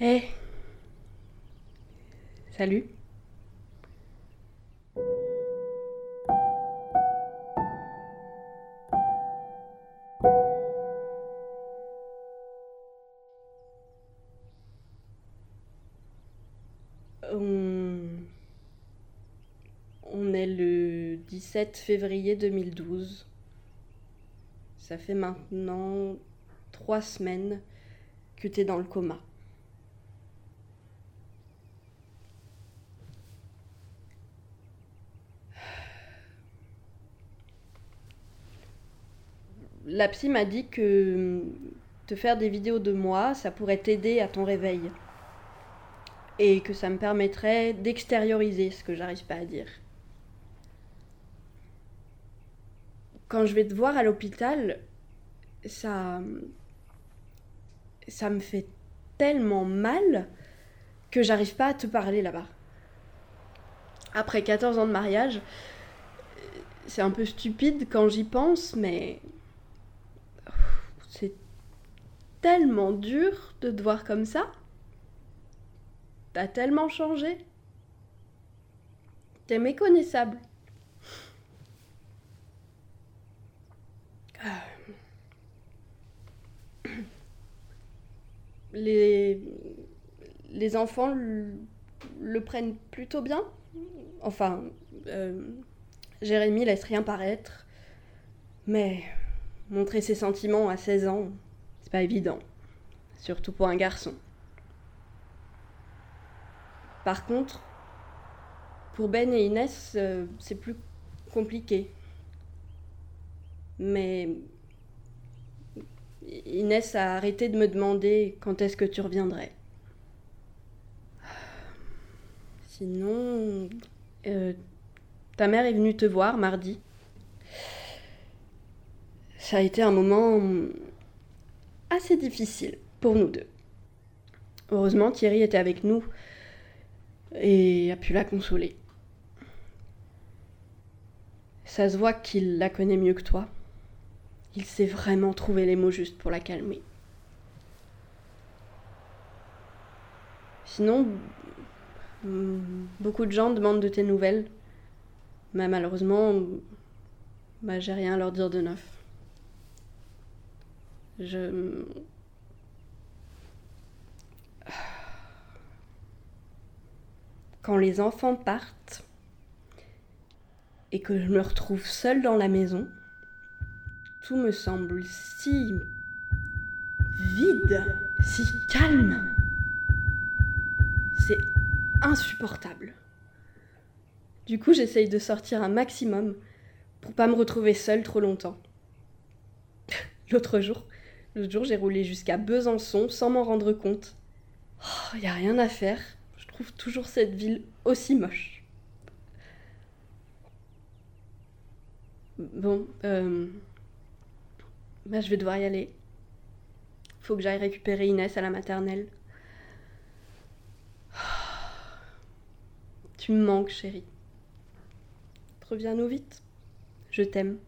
Hé Salut On... On est le 17 février 2012. Ça fait maintenant trois semaines que t'es dans le coma. La psy m'a dit que te faire des vidéos de moi, ça pourrait t'aider à ton réveil. Et que ça me permettrait d'extérioriser ce que j'arrive pas à dire. Quand je vais te voir à l'hôpital, ça. Ça me fait tellement mal que j'arrive pas à te parler là-bas. Après 14 ans de mariage, c'est un peu stupide quand j'y pense, mais c'est tellement dur de te voir comme ça. T'as tellement changé. T'es méconnaissable. Les, les enfants le, le prennent plutôt bien. Enfin, euh, Jérémy laisse rien paraître. Mais montrer ses sentiments à 16 ans, c'est pas évident. Surtout pour un garçon. Par contre, pour Ben et Inès, euh, c'est plus compliqué. Mais Inès a arrêté de me demander quand est-ce que tu reviendrais. Sinon, euh, ta mère est venue te voir mardi. Ça a été un moment assez difficile pour nous deux. Heureusement, Thierry était avec nous et a pu la consoler. Ça se voit qu'il la connaît mieux que toi. Il sait vraiment trouver les mots justes pour la calmer. Sinon, beaucoup de gens demandent de tes nouvelles. Mais malheureusement, bah, j'ai rien à leur dire de neuf. Je. Quand les enfants partent et que je me retrouve seule dans la maison, tout me semble si vide, si calme. C'est insupportable. Du coup, j'essaye de sortir un maximum pour pas me retrouver seule trop longtemps. L'autre jour, l'autre jour, j'ai roulé jusqu'à Besançon sans m'en rendre compte. Il n'y a rien à faire. Je trouve toujours cette ville aussi moche. Bon, euh... bah, je vais devoir y aller. Faut que j'aille récupérer Inès à la maternelle. Tu me manques, chérie. Reviens-nous vite. Je t'aime.